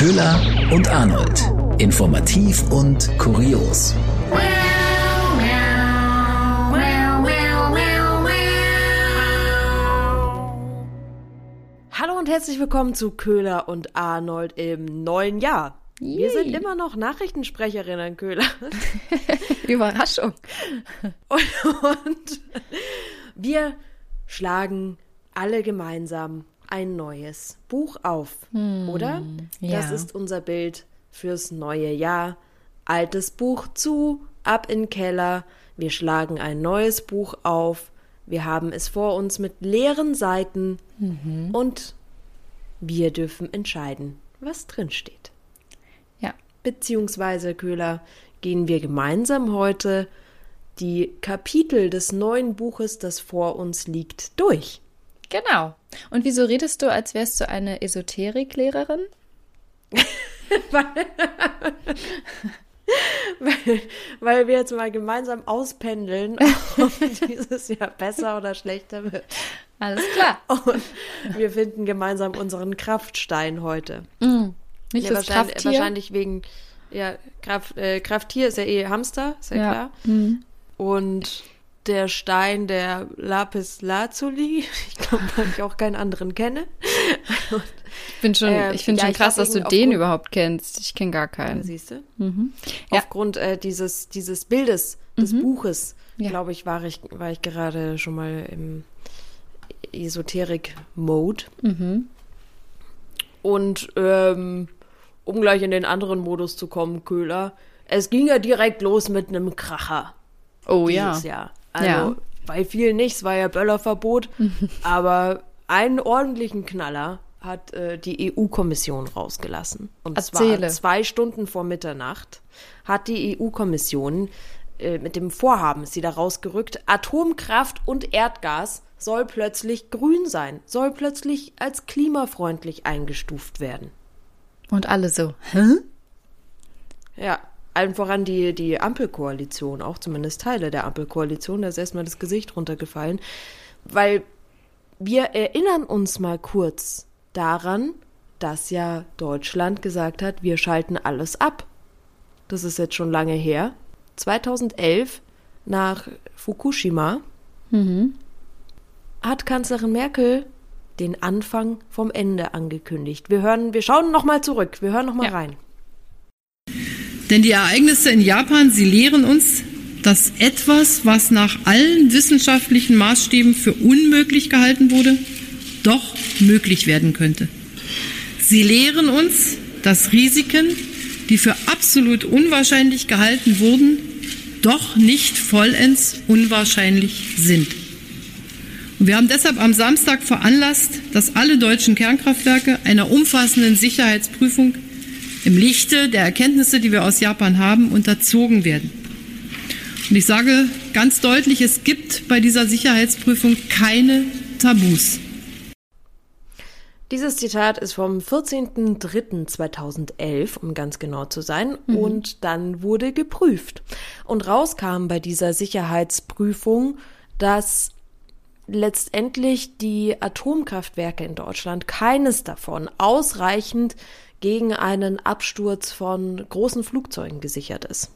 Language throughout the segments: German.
Köhler und Arnold. Informativ und kurios. Hallo und herzlich willkommen zu Köhler und Arnold im neuen Jahr. Wir sind immer noch Nachrichtensprecherinnen, Köhler. Überraschung. Und, und wir schlagen alle gemeinsam ein neues Buch auf, oder? Das ja. ist unser Bild fürs neue Jahr. Altes Buch zu, ab in den Keller. Wir schlagen ein neues Buch auf. Wir haben es vor uns mit leeren Seiten und wir dürfen entscheiden, was drin steht. Ja. Beziehungsweise, Köhler, gehen wir gemeinsam heute die Kapitel des neuen Buches, das vor uns liegt, durch. Genau. Und wieso redest du, als wärst du eine Esoteriklehrerin? Weil, weil wir jetzt mal gemeinsam auspendeln, ob dieses Jahr besser oder schlechter wird. Alles klar. Und wir finden gemeinsam unseren Kraftstein heute. Nicht Ja, das wahrscheinlich, Krafttier? wahrscheinlich wegen, ja, Kraft, äh, Krafttier ist ja eh Hamster, ist ja, Ja. klar. Mhm. Und der Stein der Lapis Lazuli, ich glaube, weil ich auch keinen anderen kenne. Ich bin schon, Ähm, ich finde ja, schon krass, dass du den überhaupt kennst. Ich kenne gar keinen. Siehst du? Mhm. Ja. Aufgrund äh, dieses, dieses Bildes, des Buches, Ja. glaube ich, war ich, war ich gerade schon mal im Esoterik-Mode. Mhm. Und ähm, um gleich in den anderen Modus zu kommen, Köhler, es ging ja direkt los mit einem Kracher Oh ja. dieses Jahr. Also Ja. bei vielen nicht, es war ja Böllerverbot, aber einen ordentlichen Knaller hat äh, die EU-Kommission rausgelassen. Und Erzähle. zwar zwei Stunden vor Mitternacht hat die EU-Kommission äh, mit dem Vorhaben, ist sie da rausgerückt, Atomkraft und Erdgas soll plötzlich grün sein, soll plötzlich als klimafreundlich eingestuft werden. Und alle so. Hä? Ja, allen voran die, die Ampelkoalition, auch zumindest Teile der Ampelkoalition, da ist erstmal das Gesicht runtergefallen, weil wir erinnern uns mal kurz daran, dass ja Deutschland gesagt hat, wir schalten alles ab. Das ist jetzt schon lange her. 2011 nach Fukushima hat Kanzlerin Merkel den Anfang vom Ende angekündigt. Wir hören, wir schauen noch mal zurück. Wir hören noch mal Ja. rein. Denn die Ereignisse in Japan, sie lehren uns, dass etwas, was nach allen wissenschaftlichen Maßstäben für unmöglich gehalten wurde, doch möglich werden könnte. Sie lehren uns, dass Risiken, die für absolut unwahrscheinlich gehalten wurden, doch nicht vollends unwahrscheinlich sind. Und wir haben deshalb am Samstag veranlasst, dass alle deutschen Kernkraftwerke einer umfassenden Sicherheitsprüfung im Lichte der Erkenntnisse, die wir aus Japan haben, unterzogen werden. Und ich sage ganz deutlich, es gibt bei dieser Sicherheitsprüfung keine Tabus. Dieses Zitat ist vom 14.03.2011, um ganz genau zu sein, und dann wurde geprüft. Und rauskam bei dieser Sicherheitsprüfung, dass letztendlich die Atomkraftwerke in Deutschland keines davon ausreichend gegen einen Absturz von großen Flugzeugen gesichert ist.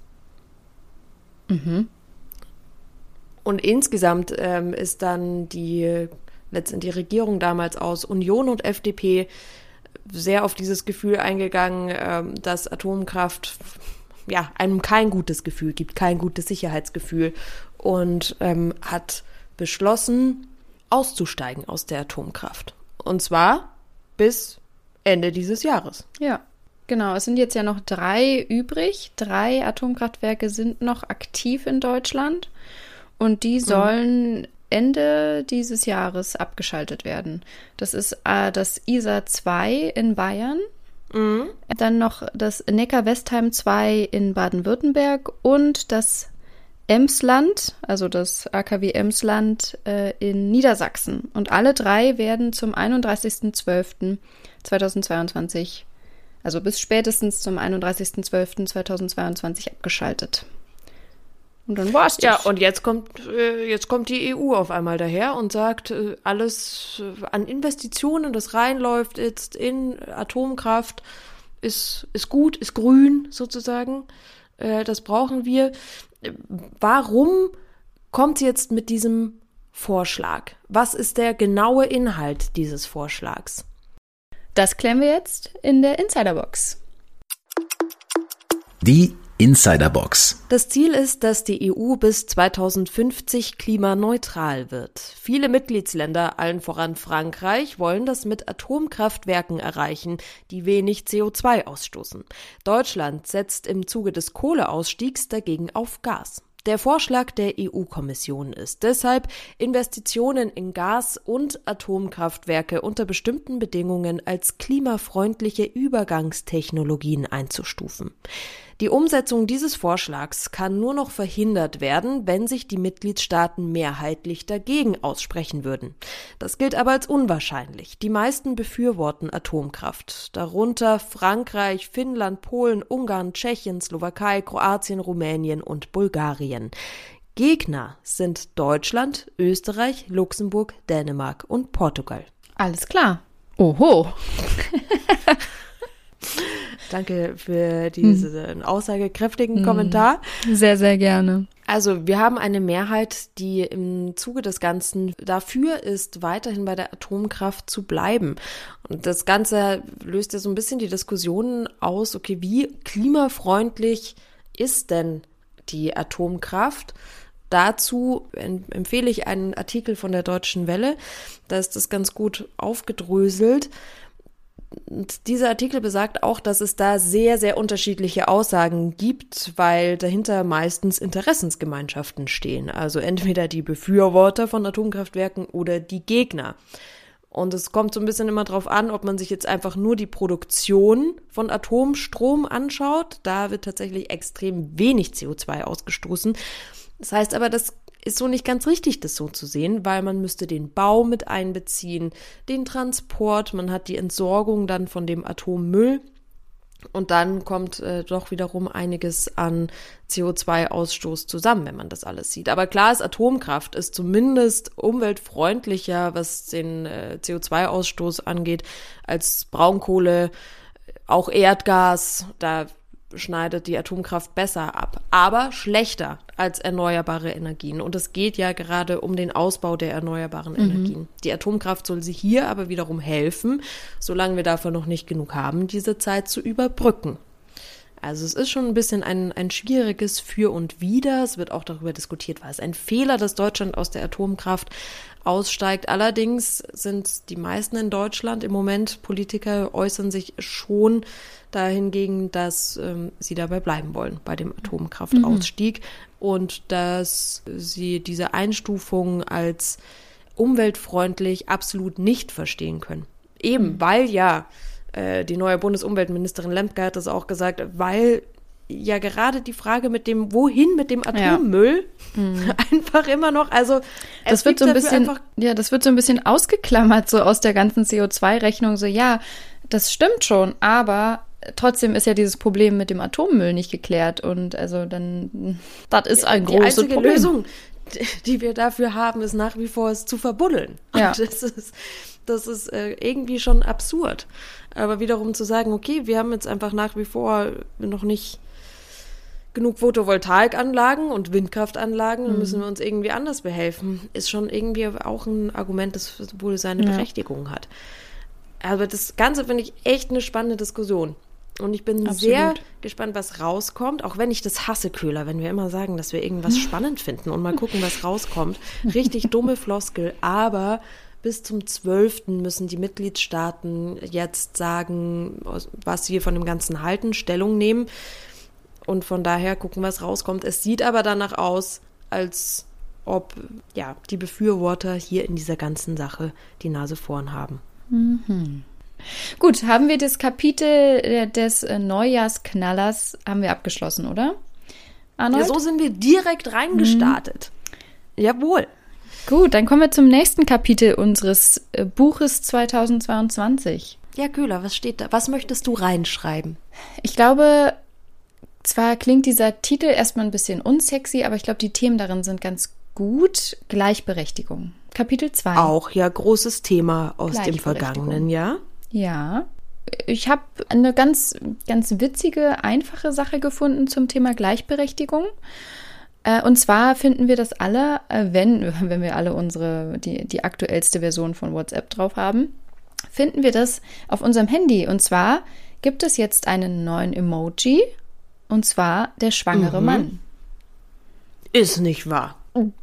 Und insgesamt ähm, ist dann die letztendlich die Regierung damals aus Union und FDP sehr auf dieses Gefühl eingegangen, ähm, dass Atomkraft ja einem kein gutes Gefühl gibt, kein gutes Sicherheitsgefühl und ähm, hat beschlossen, auszusteigen aus der Atomkraft. Und zwar bis Ende dieses Jahres. Ja. Genau, es sind jetzt ja noch drei übrig. Drei Atomkraftwerke sind noch aktiv in Deutschland und die sollen Ende dieses Jahres abgeschaltet werden. Das ist äh, das ISA 2 in Bayern, dann noch das Neckar-Westheim 2 in Baden-Württemberg und das Emsland, also das AKW Emsland äh, in Niedersachsen. Und alle drei werden zum 31.12.2022, also bis spätestens zum 31.12.2022 abgeschaltet. Und dann war's das. Ja, und jetzt kommt, äh, jetzt kommt die EU auf einmal daher und sagt, äh, alles äh, an Investitionen, das reinläuft jetzt in Atomkraft, ist, ist gut, ist grün sozusagen. Das brauchen wir. Warum kommt sie jetzt mit diesem Vorschlag? Was ist der genaue Inhalt dieses Vorschlags? Das klären wir jetzt in der Insiderbox. Die Insiderbox. Das Ziel ist, dass die EU bis 2050 klimaneutral wird. Viele Mitgliedsländer, allen voran Frankreich, wollen das mit Atomkraftwerken erreichen, die wenig CO2 ausstoßen. Deutschland setzt im Zuge des Kohleausstiegs dagegen auf Gas. Der Vorschlag der EU-Kommission ist deshalb, Investitionen in Gas- und Atomkraftwerke unter bestimmten Bedingungen als klimafreundliche Übergangstechnologien einzustufen. Die Umsetzung dieses Vorschlags kann nur noch verhindert werden, wenn sich die Mitgliedstaaten mehrheitlich dagegen aussprechen würden. Das gilt aber als unwahrscheinlich. Die meisten befürworten Atomkraft, darunter Frankreich, Finnland, Polen, Ungarn, Tschechien, Slowakei, Kroatien, Rumänien und Bulgarien. Gegner sind Deutschland, Österreich, Luxemburg, Dänemark und Portugal. Alles klar. Oho. Danke für diesen aussagekräftigen Mhm. Kommentar. Sehr, sehr gerne. Also wir haben eine Mehrheit, die im Zuge des Ganzen dafür ist, weiterhin bei der Atomkraft zu bleiben. Und das Ganze löst ja so ein bisschen die Diskussion aus, okay, wie klimafreundlich ist denn die Atomkraft? Dazu empfehle ich einen Artikel von der Deutschen Welle. Da ist das ganz gut aufgedröselt. Und dieser Artikel besagt auch, dass es da sehr, sehr unterschiedliche Aussagen gibt, weil dahinter meistens Interessensgemeinschaften stehen. Also entweder die Befürworter von Atomkraftwerken oder die Gegner. Und es kommt so ein bisschen immer drauf an, ob man sich jetzt einfach nur die Produktion von Atomstrom anschaut. Da wird tatsächlich extrem wenig CO2 ausgestoßen. Das heißt aber, das ist so nicht ganz richtig, das so zu sehen, weil man müsste den Bau mit einbeziehen, den Transport, man hat die Entsorgung dann von dem Atommüll und dann kommt äh, doch wiederum einiges an CO2-Ausstoß zusammen, wenn man das alles sieht. Aber klar ist, Atomkraft ist zumindest umweltfreundlicher, was den äh, CO2-Ausstoß angeht, als Braunkohle, auch Erdgas. Da schneidet die Atomkraft besser ab, aber schlechter als erneuerbare Energien. Und es geht ja gerade um den Ausbau der erneuerbaren mhm. Energien. Die Atomkraft soll sie hier aber wiederum helfen, solange wir dafür noch nicht genug haben, diese Zeit zu überbrücken. Also es ist schon ein bisschen ein, ein schwieriges Für und Wider. Es wird auch darüber diskutiert, war es ein Fehler, dass Deutschland aus der Atomkraft aussteigt. Allerdings sind die meisten in Deutschland im Moment, Politiker äußern sich schon dahingegen, dass ähm, sie dabei bleiben wollen bei dem Atomkraftausstieg mhm. und dass sie diese Einstufung als umweltfreundlich absolut nicht verstehen können. Eben, mhm. weil ja äh, die neue Bundesumweltministerin Lemke hat das auch gesagt, weil ja gerade die Frage mit dem wohin mit dem Atommüll ja. mhm. einfach immer noch also das wird so ein bisschen ja das wird so ein bisschen ausgeklammert so aus der ganzen CO2 Rechnung so ja das stimmt schon aber trotzdem ist ja dieses Problem mit dem Atommüll nicht geklärt und also dann das ist ein die großes einzige Problem. Lösung die wir dafür haben ist nach wie vor es zu verbuddeln ja. Und das ist das ist äh, irgendwie schon absurd aber wiederum zu sagen okay wir haben jetzt einfach nach wie vor noch nicht genug Photovoltaikanlagen und Windkraftanlagen, dann müssen wir uns irgendwie anders behelfen. Ist schon irgendwie auch ein Argument, das wohl seine Ja. Berechtigung hat. Aber das Ganze finde ich echt eine spannende Diskussion. Und ich bin Absolut. sehr gespannt, was rauskommt, auch wenn ich das hasse, Köhler, wenn wir immer sagen, dass wir irgendwas spannend finden und mal gucken, was rauskommt. Richtig dumme Floskel, aber bis zum 12. müssen die Mitgliedstaaten jetzt sagen, was sie von dem Ganzen halten, Stellung nehmen. Und von daher gucken, was rauskommt. Es sieht aber danach aus, als ob ja, die Befürworter hier in dieser ganzen Sache die Nase vorn haben. Gut, haben wir das Kapitel äh, des äh, Neujahrsknallers haben wir abgeschlossen, oder? Arnold? Ja, so sind wir direkt reingestartet. Jawohl. Gut, dann kommen wir zum nächsten Kapitel unseres äh, Buches 2022. Ja, Köhler, was steht da? Was möchtest du reinschreiben? Ich glaube, zwar klingt dieser Titel erstmal ein bisschen unsexy, aber ich glaube, die Themen darin sind ganz gut. Gleichberechtigung. Kapitel 2. Auch ja großes Thema aus dem vergangenen Jahr. Ja. ich habe eine ganz, ganz witzige, einfache Sache gefunden zum Thema Gleichberechtigung. Äh, und zwar finden wir das alle, äh, wenn, wenn wir alle unsere, die, die aktuellste Version von WhatsApp drauf haben, finden wir das auf unserem Handy. Und zwar gibt es jetzt einen neuen Emoji, und zwar der schwangere mhm. Mann. Ist nicht wahr.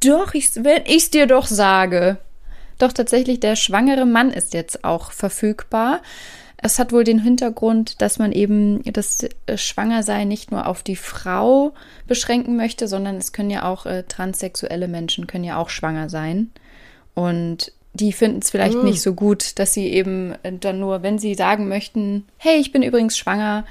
Doch, ich, wenn ich es dir doch sage. Doch tatsächlich, der schwangere Mann ist jetzt auch verfügbar. Es hat wohl den Hintergrund, dass man eben das äh, Schwangersein nicht nur auf die Frau beschränken möchte, sondern es können ja auch äh, transsexuelle Menschen können ja auch schwanger sein. Und die finden es vielleicht mm. nicht so gut, dass sie eben äh, dann nur, wenn sie sagen möchten, hey, ich bin übrigens schwanger,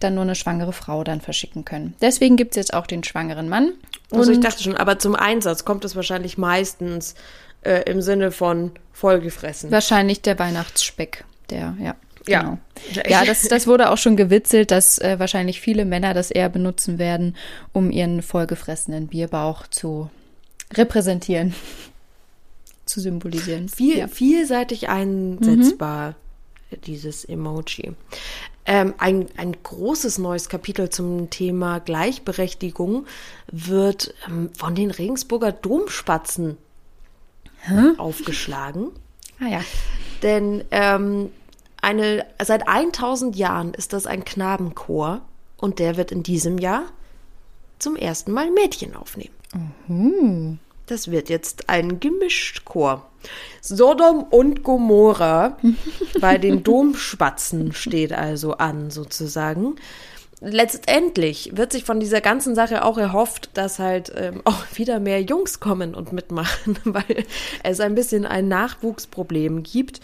dann nur eine schwangere Frau dann verschicken können. Deswegen gibt es jetzt auch den schwangeren Mann. also ich dachte schon, aber zum Einsatz kommt es wahrscheinlich meistens äh, im Sinne von vollgefressen. Wahrscheinlich der Weihnachtsspeck, der, ja. Genau. Ja, ja das, das wurde auch schon gewitzelt, dass äh, wahrscheinlich viele Männer das eher benutzen werden, um ihren vollgefressenen Bierbauch zu repräsentieren, zu symbolisieren. Viel, ja. Vielseitig einsetzbar, mhm. Dieses Emoji. Ähm, ein, ein großes neues Kapitel zum Thema Gleichberechtigung wird ähm, von den Regensburger Domspatzen Hä? aufgeschlagen. Ah ja. Denn ähm, eine, seit 1000 Jahren ist das ein Knabenchor und der wird in diesem Jahr zum ersten Mal Mädchen aufnehmen. Mhm. Das wird jetzt ein Gemischchor. Sodom und Gomorra bei den Domspatzen steht also an, sozusagen letztendlich wird sich von dieser ganzen Sache auch erhofft, dass halt ähm, auch wieder mehr Jungs kommen und mitmachen, weil es ein bisschen ein Nachwuchsproblem gibt.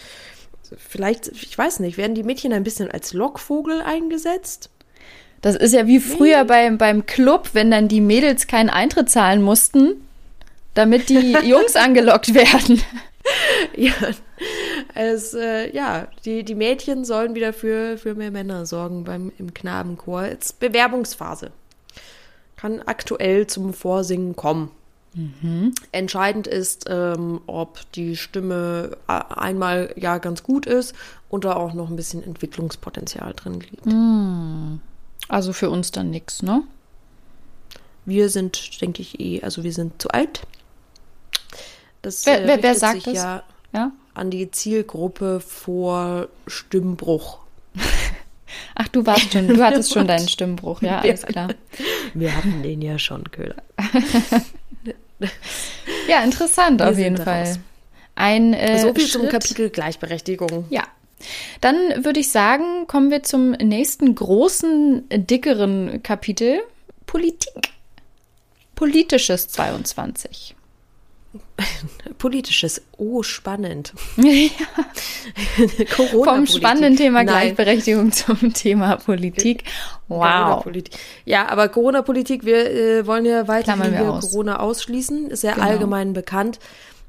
Vielleicht, ich weiß nicht, werden die Mädchen ein bisschen als Lockvogel eingesetzt? Das ist ja wie früher beim, beim Club, wenn dann die Mädels keinen Eintritt zahlen mussten, damit die Jungs angelockt werden. ja, es, äh, ja, die, die Mädchen sollen wieder für, für mehr Männer sorgen beim, im Knabenchor. Jetzt Bewerbungsphase. Kann aktuell zum Vorsingen kommen. Mhm. Entscheidend ist, ähm, ob die Stimme einmal ja ganz gut ist und da auch noch ein bisschen Entwicklungspotenzial drin liegt. Mhm. Also für uns dann nichts, ne? Wir sind, denke ich, eh, also wir sind zu alt. Das wer, äh, wer, wer sagt das? Ja, ja, an die Zielgruppe vor Stimmbruch. Ach, du warst schon, du hattest schon deinen Stimmbruch, ja, alles klar. Wir haben den ja schon, Köhler. ja, interessant Wir auf jeden Fall. Ein, äh, so viel Schritt. zum Kapitel Gleichberechtigung. Ja. Dann würde ich sagen, kommen wir zum nächsten großen, dickeren Kapitel. Politik. Politisches 22. Politisches, oh, spannend. Ja. Vom spannenden Thema Gleichberechtigung Nein. zum Thema Politik. Wow. Ja, aber Corona-Politik, wir äh, wollen ja weiterhin wir aus. Corona ausschließen, ist ja genau. allgemein bekannt.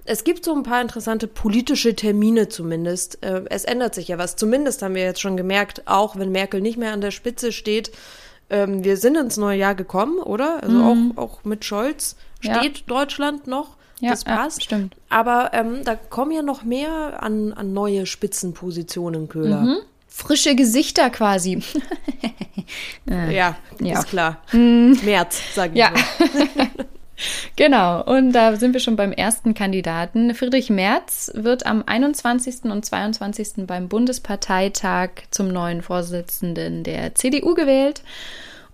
Es gibt so ein paar interessante politische Termine zumindest. Äh, es ändert sich ja was. Zumindest haben wir jetzt schon gemerkt, auch wenn Merkel nicht mehr an der Spitze steht, ähm, wir sind ins neue Jahr gekommen, oder? Also mhm. auch, auch mit Scholz steht ja. Deutschland noch. Ja, das passt. Ja, stimmt. Aber ähm, da kommen ja noch mehr an, an neue Spitzenpositionen, Köhler. Mhm. Frische Gesichter quasi. ja, ja, ist klar. Mhm. März, sagen ja. wir. Genau, und da sind wir schon beim ersten Kandidaten. Friedrich Merz wird am 21. und 22. beim Bundesparteitag zum neuen Vorsitzenden der CDU gewählt.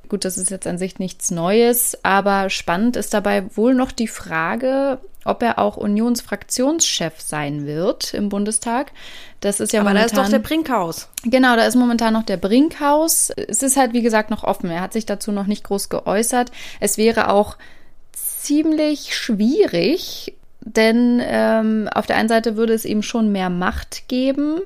Gut, das ist jetzt an sich nichts Neues, aber spannend ist dabei wohl noch die Frage, ob er auch Unionsfraktionschef sein wird im Bundestag. Das ist ja aber momentan. da ist doch der Brinkhaus. Genau, da ist momentan noch der Brinkhaus. Es ist halt, wie gesagt, noch offen. Er hat sich dazu noch nicht groß geäußert. Es wäre auch ziemlich schwierig, denn ähm, auf der einen Seite würde es ihm schon mehr Macht geben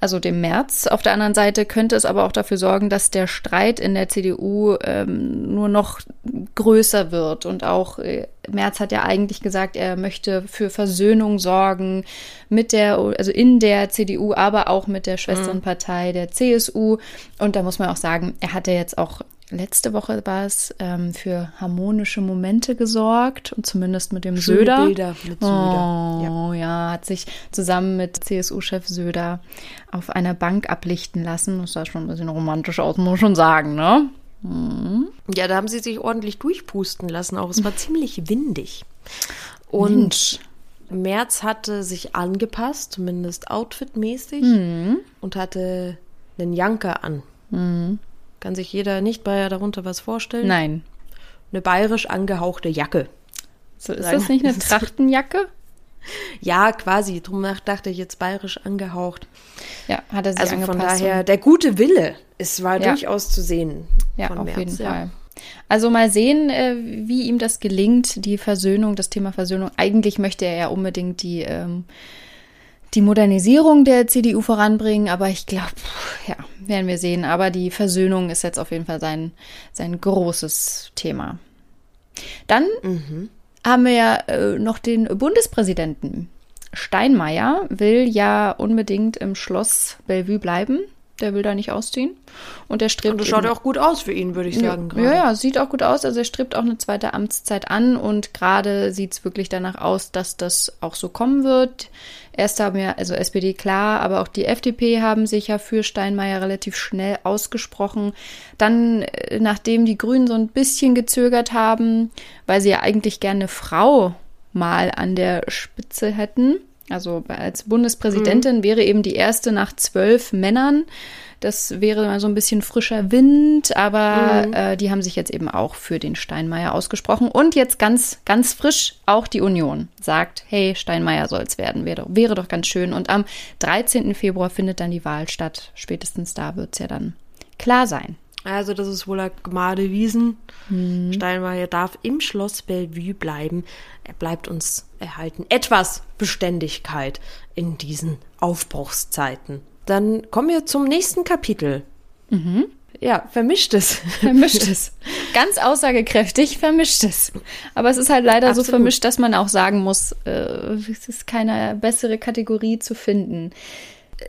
also dem März. Auf der anderen Seite könnte es aber auch dafür sorgen, dass der Streit in der CDU ähm, nur noch größer wird. Und auch äh, Merz hat ja eigentlich gesagt, er möchte für Versöhnung sorgen mit der, also in der CDU, aber auch mit der Schwesternpartei der CSU. Und da muss man auch sagen, er hat ja jetzt auch letzte Woche war es ähm, für harmonische Momente gesorgt und zumindest mit dem Schöne Söder. Bilder mit Söder. Oh ja. hat sich zusammen mit CSU-Chef Söder auf einer Bank ablichten lassen. Das sah schon ein bisschen romantisch aus, muss man schon sagen, ne? Ja, da haben sie sich ordentlich durchpusten lassen. Auch es war ziemlich windig. Und Mensch. Merz hatte sich angepasst, zumindest outfitmäßig, Mhm. und hatte einen Janker an. Kann sich jeder nicht bei darunter was vorstellen? Nein. Eine bayerisch angehauchte Jacke. So, ist Sagen- das nicht eine Trachtenjacke? Ja, quasi. Drum dachte ich jetzt bayerisch angehaucht. Ja, hat er sich Also von angepasst. daher, der gute Wille, es war Ja. durchaus zu sehen. Ja, von auf Merz, jeden ja. Fall. Also mal sehen, äh, wie ihm das gelingt, die Versöhnung, das Thema Versöhnung. Eigentlich möchte er ja unbedingt die, ähm, die Modernisierung der CDU voranbringen, aber ich glaube, ja, werden wir sehen. Aber die Versöhnung ist jetzt auf jeden Fall sein, sein großes Thema. Dann haben wir ja äh, noch den Bundespräsidenten. Steinmeier will ja unbedingt im Schloss Bellevue bleiben. Der will da nicht ausziehen. Und er strebt Und das schaut ja auch gut aus für ihn, würde ich sagen. ja, ja, sieht auch gut aus. Also er strebt auch eine zweite Amtszeit an und gerade sieht es wirklich danach aus, dass das auch so kommen wird. Erst haben ja, also SPD klar, aber auch die FDP haben sich ja für Steinmeier relativ schnell ausgesprochen. Dann, äh, nachdem die Grünen so ein bisschen gezögert haben, weil sie ja eigentlich gerne eine Frau mal an der Spitze hätten. Also als Bundespräsidentin wäre eben die erste nach zwölf Männern. Das wäre mal so ein bisschen frischer Wind, aber äh, die haben sich jetzt eben auch für den Steinmeier ausgesprochen. Und jetzt ganz, ganz frisch auch die Union sagt, hey, Steinmeier soll es werden, wäre, wäre doch ganz schön. Und am 13. Februar findet dann die Wahl statt. Spätestens da wird es ja dann klar sein. Also das ist wohl Gmade Wiesen. Steinmeier darf im Schloss Bellevue bleiben. Er bleibt uns erhalten. Etwas Beständigkeit in diesen Aufbruchszeiten. Dann kommen wir zum nächsten Kapitel. Ja, vermischtes. Vermischt es. Ganz aussagekräftig vermischt es. Aber es ist halt leider so Absolut. vermischt, dass man auch sagen muss, äh, es ist keine bessere Kategorie zu finden.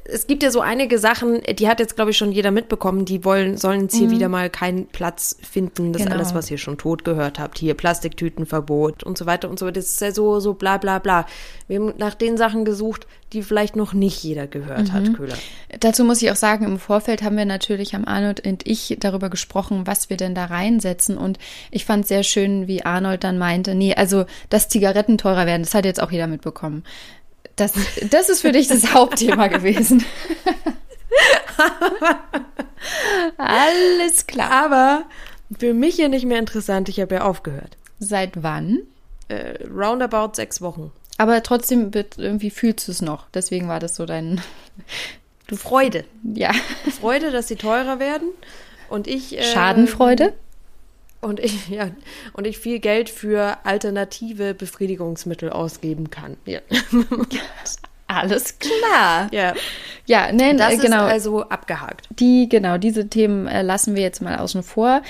Es gibt ja so einige Sachen, die hat jetzt, glaube ich, schon jeder mitbekommen, die wollen, sollen jetzt hier wieder mal keinen Platz finden. Das Genau. alles, was ihr schon tot gehört habt. Hier Plastiktütenverbot und so weiter und so weiter. Das ist ja so, so bla bla bla. Wir haben nach den Sachen gesucht, die vielleicht noch nicht jeder gehört hat, Köhler. Dazu muss ich auch sagen, im Vorfeld haben wir natürlich, haben Arnold und ich darüber gesprochen, was wir denn da reinsetzen. Und ich fand sehr schön, wie Arnold dann meinte, nee, also, dass Zigaretten teurer werden, das hat jetzt auch jeder mitbekommen. Das, das ist für dich das Hauptthema gewesen. Alles klar. Aber für mich ja nicht mehr interessant. Ich habe ja aufgehört. Seit wann? Äh, roundabout sechs Wochen. Aber trotzdem irgendwie fühlst du es noch. Deswegen war das so dein, Freude. ja, Freude, dass sie teurer werden. Und ich. Äh, Schadenfreude. Und ich, ja, und ich viel Geld für alternative Befriedigungsmittel ausgeben kann. Ja. Alles klar. ja. Ja, nein, Das äh, genau. ist also abgehakt. Die, genau, diese Themen äh, lassen wir jetzt mal außen vor.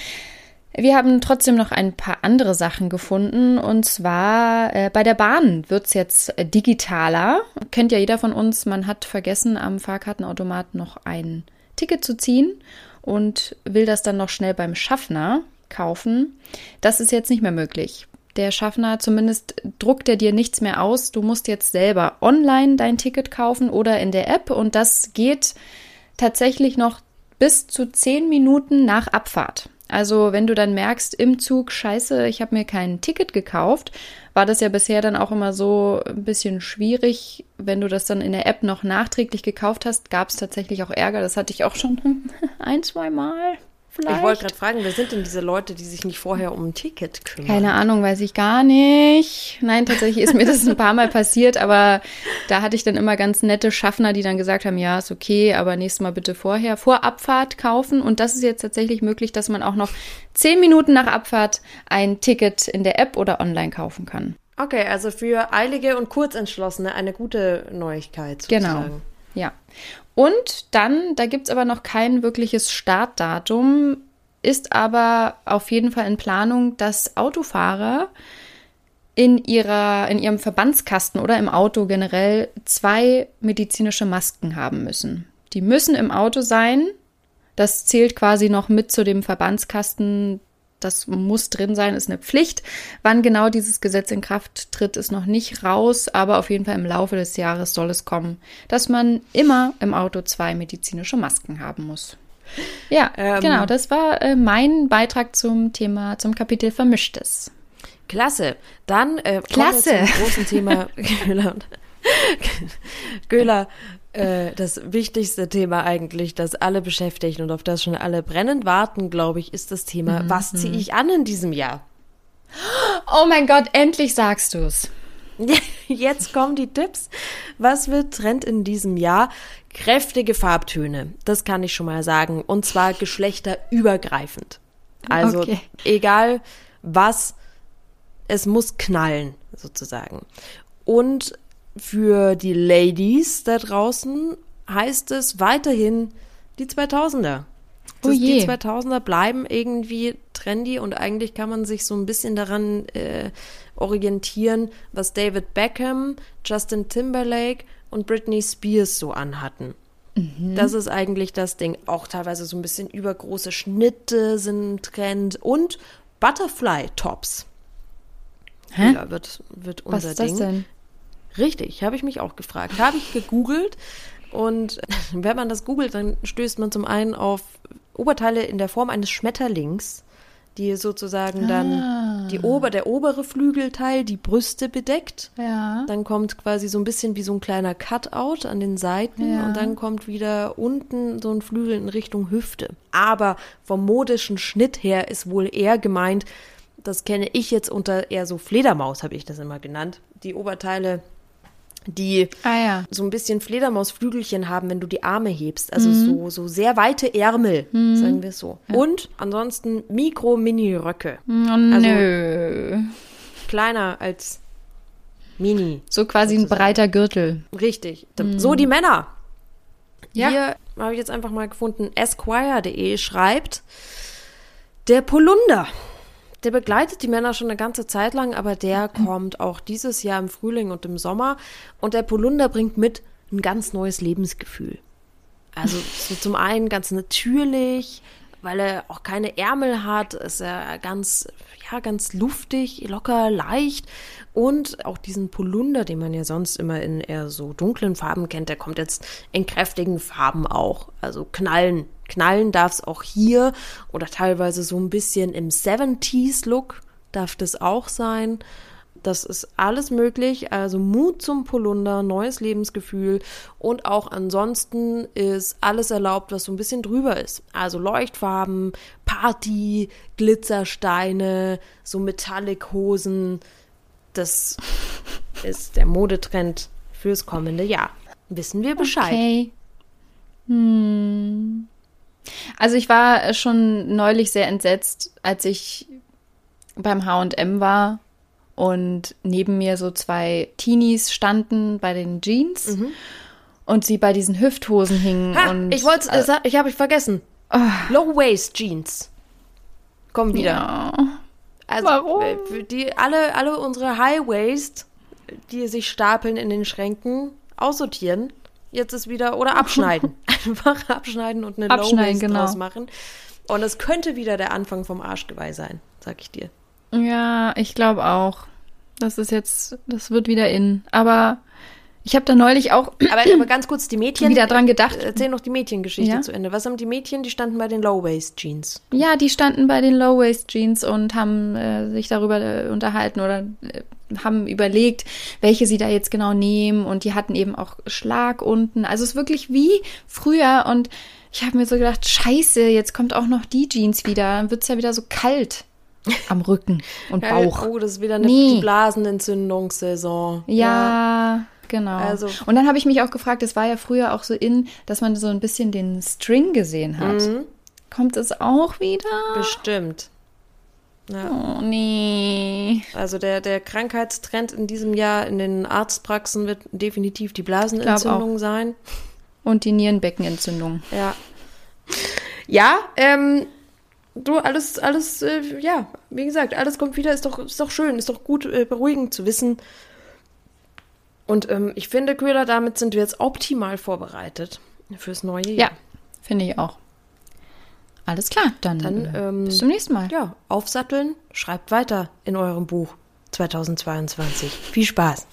Wir haben trotzdem noch ein paar andere Sachen gefunden. Und zwar äh, bei der Bahn wird's jetzt äh, digitaler. Kennt ja jeder von uns, man hat vergessen, am Fahrkartenautomat noch ein Ticket zu ziehen und will das dann noch schnell beim Schaffner kaufen. Das ist jetzt nicht mehr möglich. Der Schaffner, zumindest druckt er dir nichts mehr aus. Du musst jetzt selber online dein Ticket kaufen oder in der App. Und das geht tatsächlich noch bis zu zehn Minuten nach Abfahrt. Also wenn du dann merkst im Zug, scheiße, ich habe mir kein Ticket gekauft, war das ja bisher dann auch immer so ein bisschen schwierig. Wenn du das dann in der App noch nachträglich gekauft hast, gab es tatsächlich auch Ärger. Das hatte ich auch schon ein, zwei Mal. Vielleicht. Ich wollte gerade fragen, wer sind denn diese Leute, die sich nicht vorher um ein Ticket kümmern? Keine Ahnung, weiß ich gar nicht. Nein, tatsächlich ist mir das ein paar Mal passiert, aber da hatte ich dann immer ganz nette Schaffner, die dann gesagt haben, ja, ist okay, aber nächstes Mal bitte vorher, vor Abfahrt kaufen. Und das ist jetzt tatsächlich möglich, dass man auch noch zehn Minuten nach Abfahrt ein Ticket in der App oder online kaufen kann. Okay, also für Eilige und Kurzentschlossene eine gute Neuigkeit Genau. sozusagen. Ja. Und dann, da gibt's aber noch kein wirkliches Startdatum, ist aber auf jeden Fall in Planung, dass Autofahrer in, ihrer, in ihrem Verbandskasten oder im Auto generell zwei medizinische Masken haben müssen. Die müssen im Auto sein, Das zählt quasi noch mit zu dem Verbandskasten. Das muss drin sein, ist eine Pflicht. Wann genau dieses Gesetz in Kraft tritt, ist noch nicht raus, aber auf jeden Fall im Laufe des Jahres soll es kommen, dass man immer im Auto zwei medizinische Masken haben muss. Ja, Ähm. genau, das war äh, mein Beitrag zum Thema, zum Kapitel Vermischtes. Klasse. Dann äh, Klasse. kommen wir zum großen Thema Göhler. äh, das wichtigste Thema eigentlich, das alle beschäftigt und auf das schon alle brennend warten, glaube ich, ist das Thema, Mhm. was ziehe ich an in diesem Jahr? Oh mein Gott, endlich sagst du's. Jetzt kommen die Tipps. Was wird Trend in diesem Jahr? Kräftige Farbtöne. Das kann ich schon mal sagen. Und zwar geschlechterübergreifend. Also Okay. egal was, es muss knallen, sozusagen. Und für die Ladies da draußen heißt es weiterhin die 2000er. Oh Das, je. die 2000er bleiben irgendwie trendy und eigentlich kann man sich so ein bisschen daran äh, orientieren, was David Beckham, Justin Timberlake und Britney Spears so anhatten. Mhm. Das ist eigentlich das Ding. Auch teilweise so ein bisschen übergroße Schnitte sind ein Trend und Butterfly-Tops. Hä? Ja, wird, wird Was unser ist das Ding. denn? Richtig, habe ich mich auch gefragt. Habe ich gegoogelt und wenn man das googelt, dann stößt man zum einen auf Oberteile in der Form eines Schmetterlings, die sozusagen Ah. dann die Ober, der obere Flügelteil die Brüste bedeckt. Ja. Dann kommt quasi so ein bisschen wie so ein kleiner Cutout an den Seiten Ja. und dann kommt wieder unten so ein Flügel in Richtung Hüfte. Aber vom modischen Schnitt her ist wohl eher gemeint, das kenne ich jetzt unter eher so Fledermaus, habe ich das immer genannt. Die Oberteile, die Ah ja. so ein bisschen Fledermausflügelchen haben, wenn du die Arme hebst. Also Mhm. so, so sehr weite Ärmel, sagen wir es so. Und ansonsten Mikro-Mini-Röcke. Oh, Also- nö. Kleiner als Mini. So quasi ein sozusagen. breiter Gürtel. Richtig. So die Männer. Ja. Hier habe ich jetzt einfach mal gefunden, esquire.de schreibt, der Polunder. Der begleitet die Männer schon eine ganze Zeit lang, aber der kommt auch dieses Jahr im Frühling und im Sommer. Und der Polunder bringt mit ein ganz neues Lebensgefühl. Also so zum einen ganz natürlich, weil er auch keine Ärmel hat, ist er ganz, ja, ganz luftig, locker, leicht. Und auch diesen Polunder, den man ja sonst immer in eher so dunklen Farben kennt, der kommt jetzt in kräftigen Farben auch. Also knallen. Knallen darf es auch hier oder teilweise so ein bisschen im 70s-Look darf das auch sein. Das ist alles möglich. Also Mut zum Polunder, neues Lebensgefühl und auch ansonsten ist alles erlaubt, was so ein bisschen drüber ist. Also Leuchtfarben, Party, Glitzersteine, so Metallic-Hosen. Das ist der Modetrend fürs kommende Jahr. Wissen wir Bescheid. Okay. Hm. Also ich war schon neulich sehr entsetzt, als ich beim H&M war und neben mir so zwei Teenies standen bei den Jeans und sie bei diesen Hüfthosen hingen Ha, und ich wollte es, ich habe ich vergessen. Low Waist Jeans kommen wieder. ja. Also Warum? äh, die alle alle unsere High Waist, die sich stapeln in den Schränken, aussortieren. Jetzt ist wieder oder abschneiden. Einfach abschneiden und eine Low Abschneiden, Waist genau. draus machen. Und es könnte wieder der Anfang vom Arschgeweih sein, sag ich dir. Ja, ich glaube auch. Das ist jetzt, das wird wieder in. Aber ich habe da neulich auch Aber, aber ganz kurz, die Mädchen. wieder dran gedacht. Erzähl noch die Mädchengeschichte Ja? zu Ende. Was haben die Mädchen? Die standen bei den Low Waist Jeans. Ja, die standen bei den Low-Waist-Jeans und haben äh, sich darüber äh, unterhalten oder äh, haben überlegt, welche sie da jetzt genau nehmen. Und die hatten eben auch Schlag unten. Also es ist wirklich wie früher. Und ich habe mir so gedacht, scheiße, jetzt kommt auch noch die Jeans wieder. Dann wird's ja wieder so kalt am Rücken und Bauch. Oh, das ist wieder eine Nee. Blasenentzündungssaison. Ja, genau. Also- und dann habe ich mich auch gefragt, es war ja früher auch so in, dass man so ein bisschen den String gesehen hat. Mhm. Kommt es auch wieder? Bestimmt. Ja. Oh nee. Also der, der Krankheitstrend in diesem Jahr in den Arztpraxen wird definitiv die Blasenentzündung sein. Und die Nierenbeckenentzündung. Ja. Ja, ähm, du, alles, alles, äh, ja, wie gesagt, alles kommt wieder, ist doch, ist doch schön, ist doch gut, äh, beruhigend zu wissen. Und ähm, ich finde, Köhler, damit sind wir jetzt optimal vorbereitet fürs neue Jahr. Ja, finde ich auch. Alles klar, dann, Dann, äh, ähm, bis zum nächsten Mal. Ja, aufsatteln, schreibt weiter in eurem Buch 2022. Viel Spaß.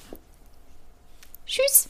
Tschüss.